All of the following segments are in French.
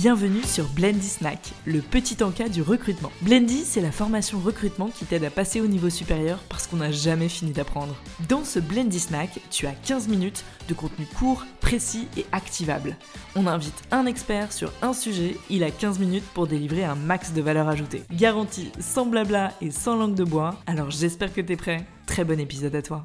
Bienvenue sur Blendy Snack, le petit encas du recrutement. Blendy, c'est la formation recrutement qui t'aide à passer au niveau supérieur parce qu'on n'a jamais fini d'apprendre. Dans ce Blendy Snack, tu as 15 minutes de contenu court, précis et activable. On invite un expert sur un sujet, il a 15 minutes pour délivrer un max de valeur ajoutée. Garantie sans blabla et sans langue de bois, alors j'espère que t'es prêt. Très bon épisode à toi.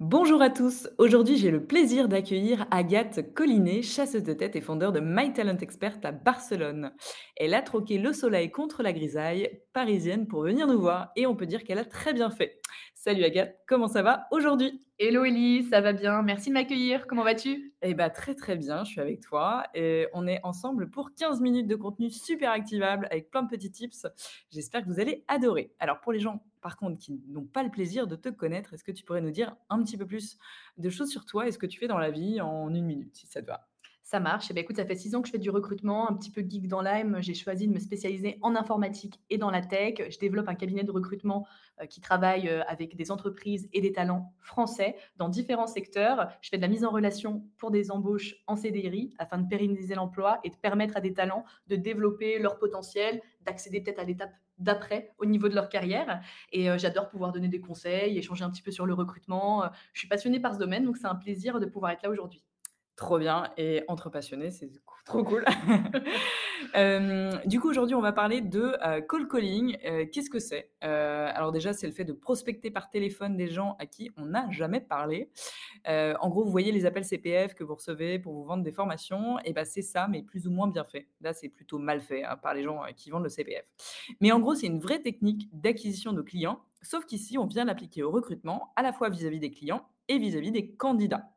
Bonjour à tous, aujourd'hui j'ai le plaisir d'accueillir Agathe Collinet, chasseuse de tête et fondeur de My Talent Expert à Barcelone. Elle a troqué le soleil contre la grisaille parisienne pour venir nous voir et on peut dire qu'elle a très bien fait. Salut Agathe, comment ça va aujourd'hui? Hello Ellie, ça va bien Merci de m'accueillir. Comment vas-tu? Eh bah très très bien, je suis avec toi et on est ensemble pour 15 minutes de contenu super activable avec plein de petits tips. J'espère que vous allez adorer. Alors pour les gens par contre qui n'ont pas le plaisir de te connaître, est-ce que tu pourrais nous dire un petit peu plus de choses sur toi et ce que tu fais dans la vie en une minute si ça te va? Ça marche. Eh bien, écoute, ça fait six ans que je fais du recrutement, un petit peu geek dans l'âme. J'ai choisi de me spécialiser en informatique et dans la tech. Je développe un cabinet de recrutement euh, qui travaille euh, avec des entreprises et des talents français dans différents secteurs. Je fais de la mise en relation pour des embauches en CDI afin de pérenniser l'emploi et de permettre à des talents de développer leur potentiel, d'accéder peut-être à l'étape d'après au niveau de leur carrière. Et euh, j'adore pouvoir donner des conseils, échanger un petit peu sur le recrutement. Je suis passionnée par ce domaine, donc c'est un plaisir de pouvoir être là aujourd'hui. Trop bien et entre passionnés, c'est trop cool. du coup, aujourd'hui, on va parler de euh, call calling. Euh, qu'est-ce que c'est? Euh, Alors déjà, c'est le fait de prospecter par téléphone des gens à qui on n'a jamais parlé. en gros, vous voyez les appels CPF que vous recevez pour vous vendre des formations, et ben c'est ça, mais plus ou moins bien fait. Là, c'est plutôt mal fait hein, par les gens qui vendent le CPF. Mais en gros, c'est une vraie technique d'acquisition de clients, sauf qu'ici, on vient l'appliquer au recrutement, à la fois vis à -vis des clients et vis à -vis des candidats.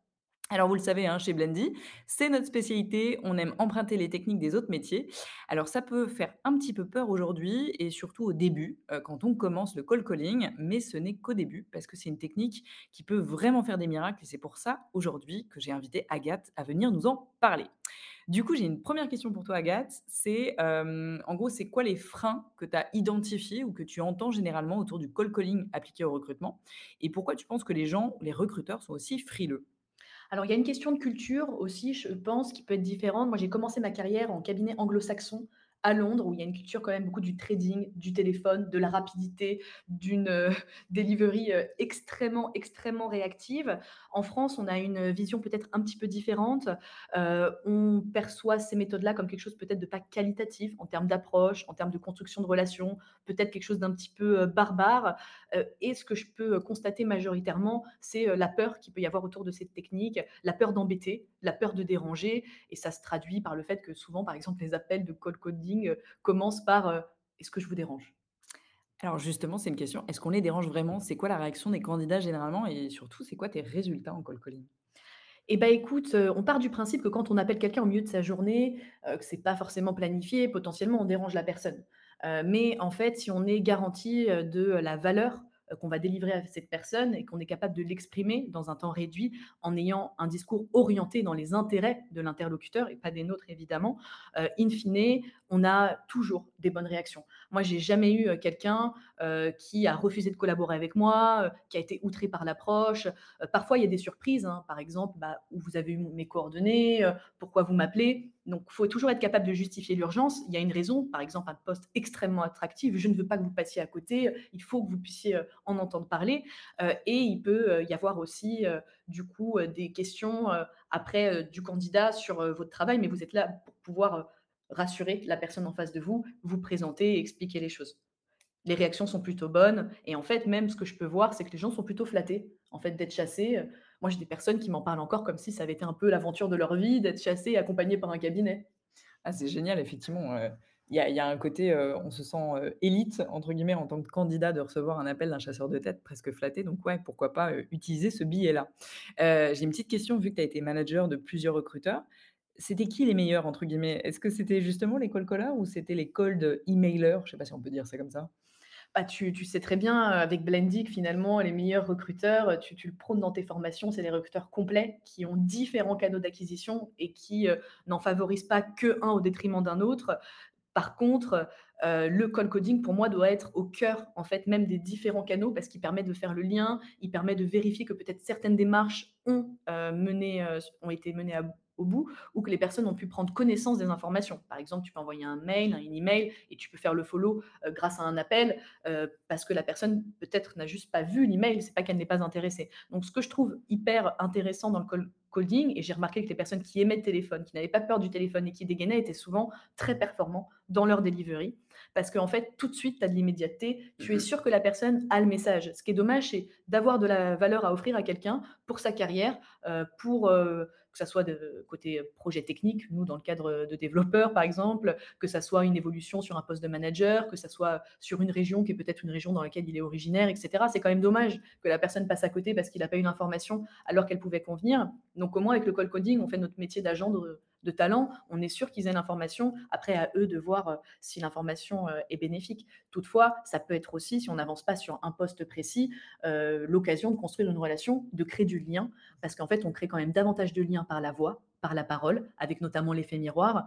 Alors vous le savez, hein, chez Blendy, c'est notre spécialité, on aime emprunter les techniques des autres métiers. Alors ça peut faire un petit peu peur aujourd'hui et surtout au début, euh, quand on commence le call calling, mais ce n'est qu'au début parce que c'est une technique qui peut vraiment faire des miracles et c'est pour ça aujourd'hui que j'ai invité Agathe à venir nous en parler. Du coup, j'ai une première question pour toi, Agathe. C'est euh, en gros, c'est quoi les freins que tu as identifiés ou que tu entends généralement autour du call calling appliqué au recrutement? Et pourquoi tu penses que les gens, les recruteurs, sont aussi frileux? Alors, il y a une question de culture aussi, je pense, qui peut être différente. Moi, j'ai commencé ma carrière en cabinet anglo-saxon à Londres, où il y a une culture quand même beaucoup du trading, du téléphone, de la rapidité, d'une euh, delivery euh, extrêmement, extrêmement réactive. En France, on a une vision peut-être un petit peu différente. Euh, on perçoit ces méthodes-là comme quelque chose peut-être de pas qualitatif en termes d'approche, en termes de construction de relations, peut-être quelque chose d'un petit peu barbare. et ce que je peux constater majoritairement, c'est la peur qu'il peut y avoir autour de cette technique, la peur d'embêter, la peur de déranger, et ça se traduit par le fait que souvent, par exemple, les appels de call coding euh, commence par euh, Est-ce que je vous dérange? Alors justement, c'est une question. Est-ce qu'on les dérange vraiment? C'est quoi la réaction des candidats généralement? Et surtout, c'est quoi tes résultats en call calling? Eh bien, écoute, euh, on part du principe que quand on appelle quelqu'un au milieu de sa journée, que ce n'est pas forcément planifié, potentiellement on dérange la personne. mais en fait, si on est garanti de la valeur euh, qu'on va délivrer à cette personne et qu'on est capable de l'exprimer dans un temps réduit en ayant un discours orienté dans les intérêts de l'interlocuteur et pas des nôtres évidemment, euh, in fine, on a toujours des bonnes réactions. Moi, j'ai jamais eu euh, quelqu'un qui a refusé de collaborer avec moi, qui a été outré par l'approche. parfois, il y a des surprises, hein. par exemple, bah, où vous avez eu mes coordonnées, pourquoi vous m'appelez? Donc, il faut toujours être capable de justifier l'urgence. Il y a une raison, par exemple, un poste extrêmement attractif. Je ne veux pas que vous passiez à côté. Il faut que vous puissiez euh, en entendre parler. Euh, et il peut euh, y avoir aussi, du coup, des questions après du candidat sur votre travail, mais vous êtes là pour pouvoir rassurer la personne en face de vous, vous présenter et expliquer les choses les réactions sont plutôt bonnes. Et en fait, même ce que je peux voir, c'est que les gens sont plutôt flattés, en fait, d'être chassés. Moi, j'ai des personnes qui m'en parlent encore comme si ça avait été un peu l'aventure de leur vie, d'être chassés et accompagnés par un cabinet. Ah, c'est génial, effectivement. Euh, il y, a un côté, euh, on se sent euh, élite, entre guillemets, en tant que candidat de recevoir un appel d'un chasseur de tête presque flatté. Donc, ouais, pourquoi pas utiliser ce billet-là. j'ai une petite question, vu que tu as été manager de plusieurs recruteurs. C'était qui les meilleurs, entre guillemets? Est-ce que c'était justement les cold callers ou c'était les cold emailers Je ne sais pas si on peut dire ça comme ça. Bah, tu, sais très bien euh, avec Blendic, finalement, les meilleurs recruteurs, euh, tu, le prônes dans tes formations, c'est des recruteurs complets qui ont différents canaux d'acquisition et qui euh, n'en favorisent pas que un au détriment d'un autre. Par contre, le call coding, pour moi, doit être au cœur, en fait, même des différents canaux parce qu'il permet de faire le lien, il permet de vérifier que peut-être certaines démarches ont, été menées à au bout, ou que les personnes ont pu prendre connaissance des informations. Par exemple, tu peux envoyer un mail, un email, et tu peux faire le follow euh, grâce à un appel, euh, parce que la personne peut-être n'a juste pas vu l'email, c'est pas qu'elle n'est pas intéressée. Donc, ce que je trouve hyper intéressant dans le call coding, et j'ai remarqué que les personnes qui aimaient le téléphone, qui n'avaient pas peur du téléphone et qui dégainaient, étaient souvent très performants dans leur delivery. Parce qu'en fait, tout de suite, tu as de l'immédiateté. Tu es Mhm. sûr que la personne a le message. Ce qui est dommage, c'est d'avoir de la valeur à offrir à quelqu'un pour sa carrière, euh, pour euh, que ça soit de côté projet technique, nous, dans le cadre de développeurs, par exemple, que ça soit une évolution sur un poste de manager, que ça soit sur une région qui est peut-être une région dans laquelle il est originaire, etc. C'est quand même dommage que la personne passe à côté parce qu'il n'a pas eu l'information alors qu'elle pouvait convenir. Donc, au moins, avec le call coding, on fait notre métier d'agent talent, on est sûr qu'ils aient l'information. Après, à eux de voir euh, si l'information euh, est bénéfique. Toutefois, ça peut être aussi, si on n'avance pas sur un poste précis, euh, l'occasion de construire une relation, de créer du lien, parce qu'en fait, on crée quand même davantage de liens par la voix, par la parole, avec notamment l'effet miroir,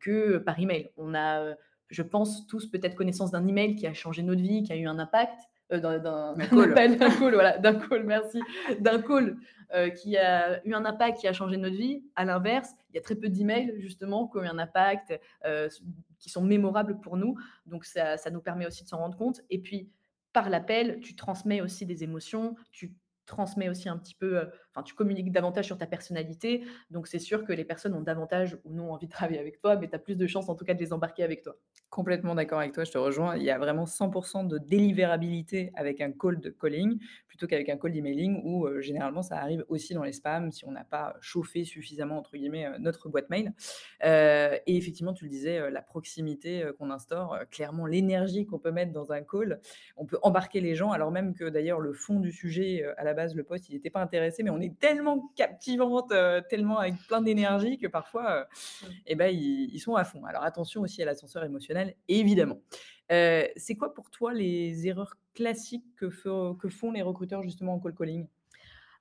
que par email. On a, je pense, tous peut-être connaissance d'un email qui a changé notre vie, qui a eu un impact. Euh, d'un, d'un- Un d'un call. appel, d'un call, voilà, d'un call, merci, d'un call euh, qui a eu un impact, qui a changé notre vie. À l'inverse, il y a très peu d'emails justement qui ont eu un impact, euh, qui sont mémorables pour nous. Donc ça, ça nous permet aussi de s'en rendre compte. Et puis par l'appel, tu transmets aussi des émotions, tu transmets aussi un petit peu, euh, enfin tu communiques davantage sur ta personnalité. Donc c'est sûr que les personnes ont davantage ou non envie de travailler avec toi, mais tu as plus de chances en tout cas de les embarquer avec toi. Complètement d'accord avec toi, je te rejoins. Il y a vraiment 100 de délivrabilité avec un call de calling plutôt qu'avec un call d'emailing où euh, généralement ça arrive aussi dans les spams si on n'a pas chauffé suffisamment entre guillemets euh, notre boîte mail. Euh, et effectivement, tu le disais, la proximité qu'on instaure, clairement l'énergie qu'on peut mettre dans un call, on peut embarquer les gens alors même que d'ailleurs le fond du sujet à la base le poste il n'était pas intéressé, mais on est tellement captivante, tellement avec plein d'énergie que parfois euh, Mm. eh ben, ils, ils sont à fond. Alors attention aussi à l'ascenseur émotionnel, évidemment. Euh, c'est quoi pour toi les erreurs classiques que, font les recruteurs justement en call calling?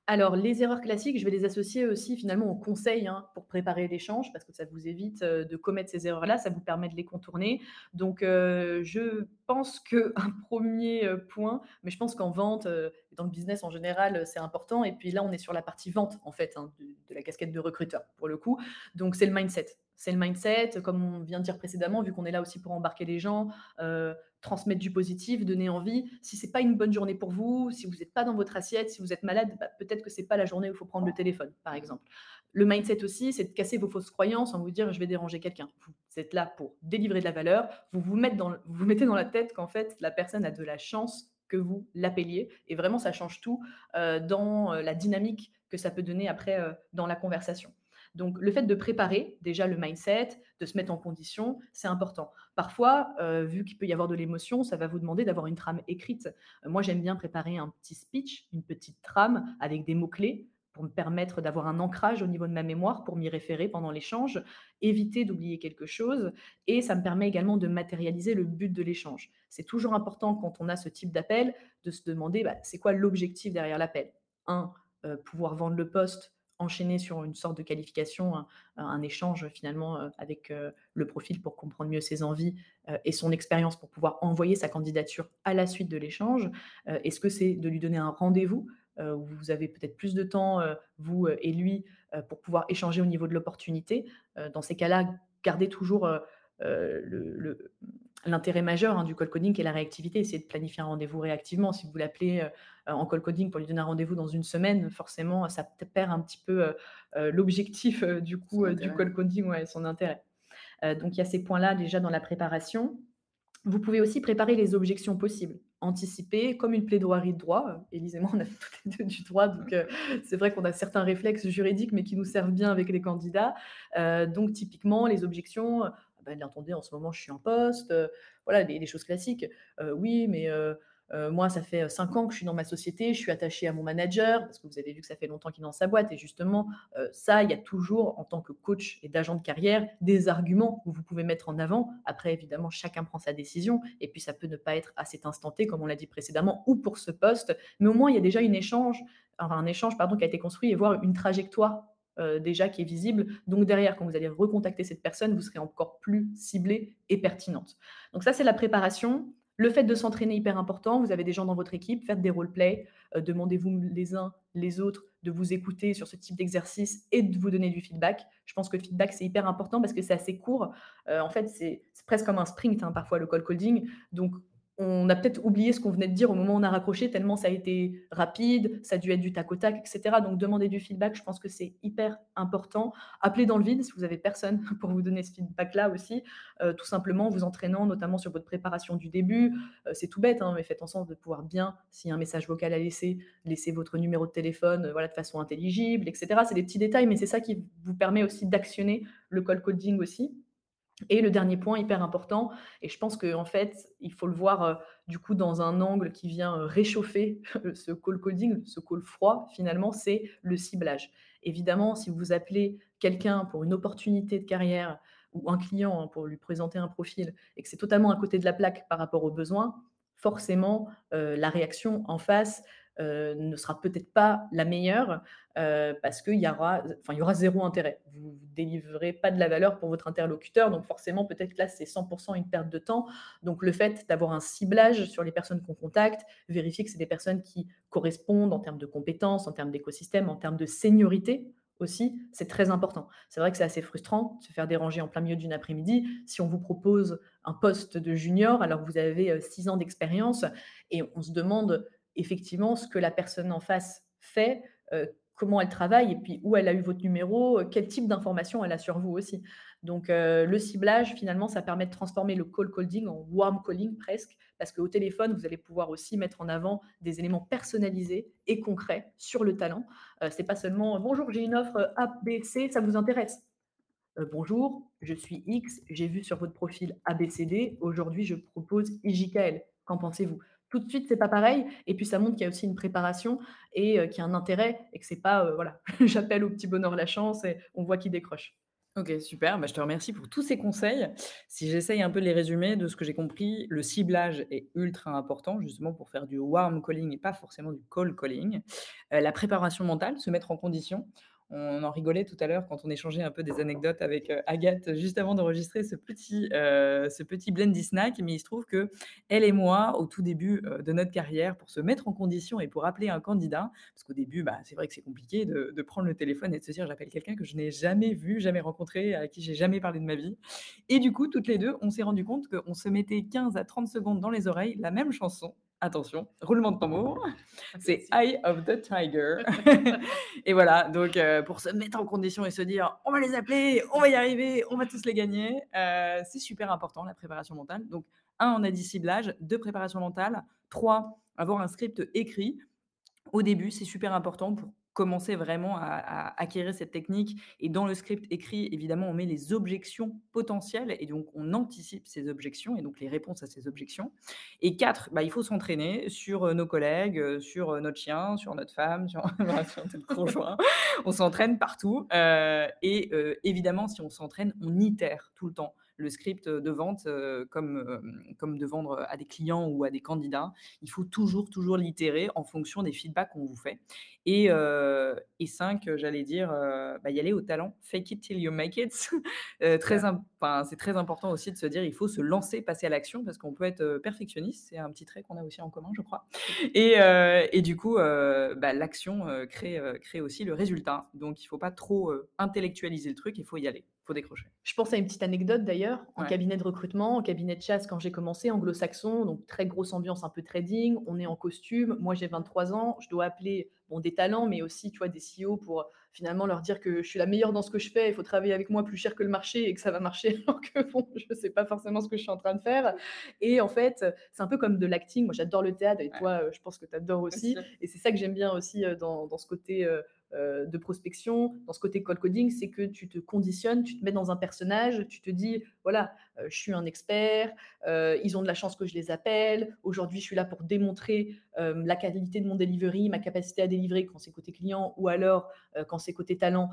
Alors, les erreurs classiques, je vais les associer aussi finalement aux conseils hein, pour préparer l'échange, parce que ça vous évite euh, de commettre ces erreurs-là, ça vous permet de les contourner. Donc, euh, je pense qu'un premier point, mais je pense qu'en vente, dans le business en général, c'est important. Et puis là, on est sur la partie vente, en fait, hein, de, la casquette de recruteur, pour le coup. Donc, c'est le mindset. C'est le mindset, comme on vient de dire précédemment, vu qu'on est là aussi pour embarquer les gens, transmettre du positif, donner envie. Si c'est pas une bonne journée pour vous, si vous n'êtes pas dans votre assiette, si vous êtes malade, bah, peut-être que c'est pas la journée où il faut prendre le téléphone, par exemple. Le mindset aussi, c'est de casser vos fausses croyances en vous dire je vais déranger quelqu'un. Vous êtes là pour délivrer de la valeur. Vous vous, mettez dans, la tête qu'en fait la personne a de la chance que vous l'appeliez. Et vraiment, ça change tout euh, dans euh, la dynamique que ça peut donner après euh, dans la conversation. Donc, le fait de préparer déjà le mindset, de se mettre en condition, c'est important. Parfois, vu qu'il peut y avoir de l'émotion, ça va vous demander d'avoir une trame écrite. Moi, j'aime bien préparer un petit speech, une petite trame avec des mots-clés pour me permettre d'avoir un ancrage au niveau de ma mémoire, pour m'y référer pendant l'échange, éviter d'oublier quelque chose, et ça me permet également de matérialiser le but de l'échange. C'est toujours important quand on a ce type d'appel de se demander bah, c'est quoi l'objectif derrière l'appel? Un, euh, pouvoir vendre le poste enchaîner sur une sorte de qualification, un, échange finalement euh, avec euh, le profil pour comprendre mieux ses envies et son expérience pour pouvoir envoyer sa candidature à la suite de l'échange. Est-ce que c'est de lui donner un rendez-vous? Où vous avez peut-être plus de temps, euh, vous euh, et lui, euh, pour pouvoir échanger au niveau de l'opportunité Euh, Dans ces cas-là, gardez toujours euh, euh, l'intérêt majeur hein, du call coding qui est la réactivité, c'est de planifier un rendez-vous réactivement. Si vous l'appelez euh, en call coding pour lui donner un rendez-vous dans une semaine, forcément, ça perd un petit peu euh, euh, l'objectif euh, du coup euh, du call coding, ouais, son intérêt. Euh, donc il y a ces points-là déjà dans la préparation. Vous pouvez aussi préparer les objections possibles, anticiper comme une plaidoirie de droit. Élise et moi, on a toutes les deux du droit, donc euh, c'est vrai qu'on a certains réflexes juridiques, mais qui nous servent bien avec les candidats. Euh, donc typiquement, les objections, ben, attendez, en ce moment, je suis en poste, euh, voilà, les, choses classiques. Euh, oui, mais euh, euh, moi, ça fait cinq ans que je suis dans ma société, je suis attachée à mon manager, parce que vous avez vu que ça fait longtemps qu'il est dans sa boîte. Et justement, euh, ça, il y a toujours, en tant que coach et d'agent de carrière, des arguments que vous pouvez mettre en avant. Après, évidemment, chacun prend sa décision. Et puis, ça peut ne pas être à cet instant T, comme on l'a dit précédemment, ou pour ce poste. Mais au moins, il y a déjà échange, un échange qui a été construit et voir une trajectoire euh, déjà qui est visible. Donc derrière, quand vous allez recontacter cette personne, vous serez encore plus ciblé et pertinente. Donc ça, c'est la préparation. Le fait de s'entraîner hyper important, vous avez des gens dans votre équipe, faites des role-play, heu, demandez-vous les uns les autres de vous écouter sur ce type d'exercice et de vous donner du feedback. Je pense que le feedback, c'est hyper important parce que c'est assez court. Heu, en fait, c'est presque comme un sprint, hein, parfois le cold calling. Donc on a peut-être oublié ce qu'on venait de dire au moment où on a raccroché, tellement ça a été rapide, ça a dû être du tac au tac, et cetera. Donc demander du feedback, je pense que c'est hyper important. Appelez dans le vide si vous avez personne pour vous donner ce feedback-là aussi. Heu, tout simplement en vous entraînant, notamment sur votre préparation du début. Heu, c'est tout bête, hein, mais faites en sorte de pouvoir bien, s'il y a un message vocal à laisser, laisser votre numéro de téléphone, heu, voilà, de façon intelligible, et cetera. C'est des petits détails, mais c'est ça qui vous permet aussi d'actionner le cold calling aussi. Et le dernier point hyper important et je pense qu'en fait, il faut le voir, heu, du coup dans un angle qui vient, heu, réchauffer ce call coding, ce call froid finalement, c'est le ciblage. Évidemment, si vous appelez quelqu'un pour une opportunité de carrière ou un client, hein, pour lui présenter un profil et que c'est totalement à côté de la plaque par rapport aux besoins, forcément, la réaction en face, heu, ne sera peut-être pas la meilleure, heu, parce qu'il y aura enfin, il y aura zéro intérêt. Vous ne délivrerez pas de la valeur pour votre interlocuteur, donc forcément, peut-être là, c'est 100% une perte de temps. Donc le fait d'avoir un ciblage sur les personnes qu'on contacte, vérifier que c'est des personnes qui correspondent en termes de compétences, en termes d'écosystème, en termes de seniorité aussi, c'est très important. C'est vrai que c'est assez frustrant de se faire déranger en plein milieu d'une après-midi. Si on vous propose un poste de junior alors que vous avez, heu, 6 ans d'expérience et on se demande effectivement ce que la personne en face fait, heu, comment elle travaille et puis où elle a eu votre numéro, heu, quel type d'informations elle a sur vous aussi. Donc heu, le ciblage finalement, ça permet de transformer le cold calling en warm calling presque, parce qu'au téléphone, vous allez pouvoir aussi mettre en avant des éléments personnalisés et concrets sur le talent. Heu, c'est pas seulement: «Bonjour, j'ai une offre, A, B, C, ça vous intéresse?» «Bonjour, je suis X, j'ai vu sur votre profil ABCD, aujourd'hui je propose IJKL, qu'en pensez-vous?» Tout de suite, c'est pas pareil et puis ça montre qu'il y a aussi une préparation et heu, qu'il y a un intérêt et que c'est pas, heu, voilà, j'appelle au petit bonheur la chance et on voit qui décroche. OK, super. Bah, je te remercie pour tous ces conseils. Si j'essaye un peu de les résumer, de ce que j'ai compris, le ciblage est ultra important, justement pour faire du warm calling et pas forcément du cold calling. Heu, la préparation mentale, se mettre en condition. On en rigolait tout à l'heure quand on échangeait un peu des anecdotes avec, heu, Agathe juste avant d'enregistrer ce petit, heu, ce petit Blendy Snack. Mais il se trouve que elle et moi, au tout début, heu, de notre carrière, pour se mettre en condition et pour appeler un candidat, parce qu'au début, bah, c'est vrai que c'est compliqué de de prendre le téléphone et de se dire: «J'appelle quelqu'un que je n'ai jamais vu, jamais rencontré, à qui j'ai jamais parlé de ma vie» et du coup, toutes les 2, on s'est rendu compte qu'on se mettait 15 à 30 secondes dans les oreilles la même chanson Attention, roulement de tambour, c'est Eye of the Tiger. et voilà, donc heu, pour se mettre en condition et se dire: «On va les appeler, on va y arriver, on va tous les gagner», heu, c'est super important la préparation mentale. Donc 1, on a dit ciblage, 2, préparation mentale, 3, avoir un script écrit. Au début, c'est super important pour commencer vraiment à acquérir cette technique. Et dans le script écrit, évidemment, on met les objections potentielles et donc on anticipe ces objections et donc les réponses à ces objections. Et 4, bah, il faut s'entraîner sur, heu, nos collègues, heu, sur, heu, notre chien, sur notre femme, sur notre conjoint. On s'entraîne partout, et évidemment, si on s'entraîne, on itère tout le temps le script de vente, heu, comme, hem, comme de vendre à des clients ou à des candidats. Il faut toujours, toujours l'itérer en fonction des feedbacks qu'on vous fait et heu et 5, j'allais dire, bah, y aller au talent. Fake it till you make it. Très enfin, c'est très important aussi de se dire: «Il faut se lancer, passer à l'action» parce qu'on peut être, perfectionniste. C'est un petit trait qu'on a aussi en commun, je crois et heu et du coup, bah, l'action, crée, crée aussi le résultat. Donc il faut pas trop, intellectualiser le truc, il faut y aller, faut décrocher. Je pense à une petite anecdote d'ailleurs, en Ouais. cabinet de recrutement, en cabinet de chasse quand j'ai commencé, anglo-saxon, donc très grosse ambiance un peu trading, on est en costume, moi j'ai 23 ans, je dois appeler, bon des talents, mais aussi tu vois des CEO pour finalement leur dire que je suis la meilleure dans ce que je fais, il faut travailler avec moi plus cher que le marché et que ça va marcher alors que bon, je sais pas forcément ce que je suis en train de faire. Et en fait, c'est un peu comme de l'acting, moi j'adore le théâtre et Ouais, toi, heu, je pense que tu adores aussi. et c'est ça que j'aime bien aussi, dans dans ce côté, heu, de prospection, dans ce côté cold coding, c'est que tu te conditionnes, tu te mets dans un personnage, tu te dis: «Voilà, je suis un expert, heu, ils ont de la chance que je les appelle. Aujourd'hui, je suis là pour démontrer, hem, la qualité de mon delivery, ma capacité à délivrer quand c'est côté client ou alors, quand c'est côté talent,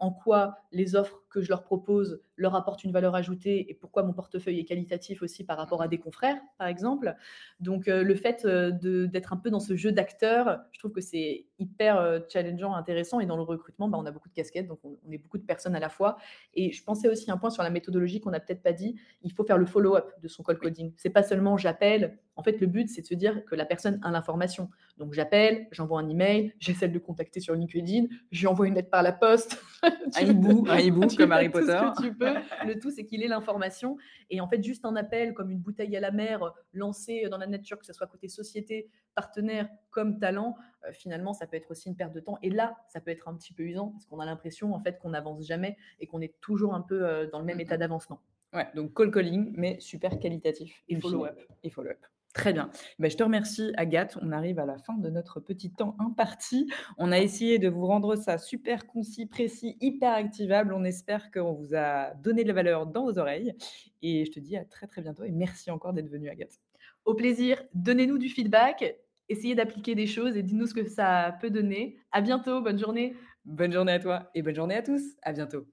en quoi les offres que je leur propose leur apportent une valeur ajoutée et pourquoi mon portefeuille est qualitatif aussi par rapport à des confrères», par exemple. Donc le fait, d'être un peu dans ce jeu d'acteur, je trouve que c'est hyper, challengeant, intéressant et dans le recrutement, bah, on a beaucoup de casquettes, donc on on est beaucoup de personnes à la fois et je pensais aussi un point sur la méthodologie qu'on n'a peut-être pas dit, dit, il faut faire le follow-up de son call coding. C'est pas seulement j'appelle. En fait, le but, c'est de se dire que la personne a l'information. Donc, j'appelle, j'envoie un email, j'essaie de le contacter sur LinkedIn, je lui envoie une lettre par la poste. un hibou, un hibou comme Harry Potter. Tout ce que tu peux. Le tout, c'est qu'il ait l'information. Et en fait, juste un appel comme une bouteille à la mer lancée dans la nature, que ce soit côté société, partenaire comme talent, euh, finalement, ça peut être aussi une perte de temps. Et là, ça peut être un petit peu usant parce qu'on a l'impression en fait qu'on n'avance jamais et qu'on est toujours un peu euh, dans le même état d'avancement. Ouais, donc call calling, mais super qualitatif. Et follow-up. Et follow-up. Très bien. Ben, je te remercie, Agathe. On arrive à la fin de notre petit temps imparti. On a essayé de vous rendre ça super concis, précis, hyper activable. On espère qu'on vous a donné de la valeur dans vos oreilles. Et je te dis à très très bientôt et merci encore d'être venue, Agathe. Au plaisir. Donnez-nous du feedback. Essayez d'appliquer des choses et dites-nous ce que ça peut donner. À bientôt. Bonne journée. Bonne journée à toi et bonne journée à tous. À bientôt.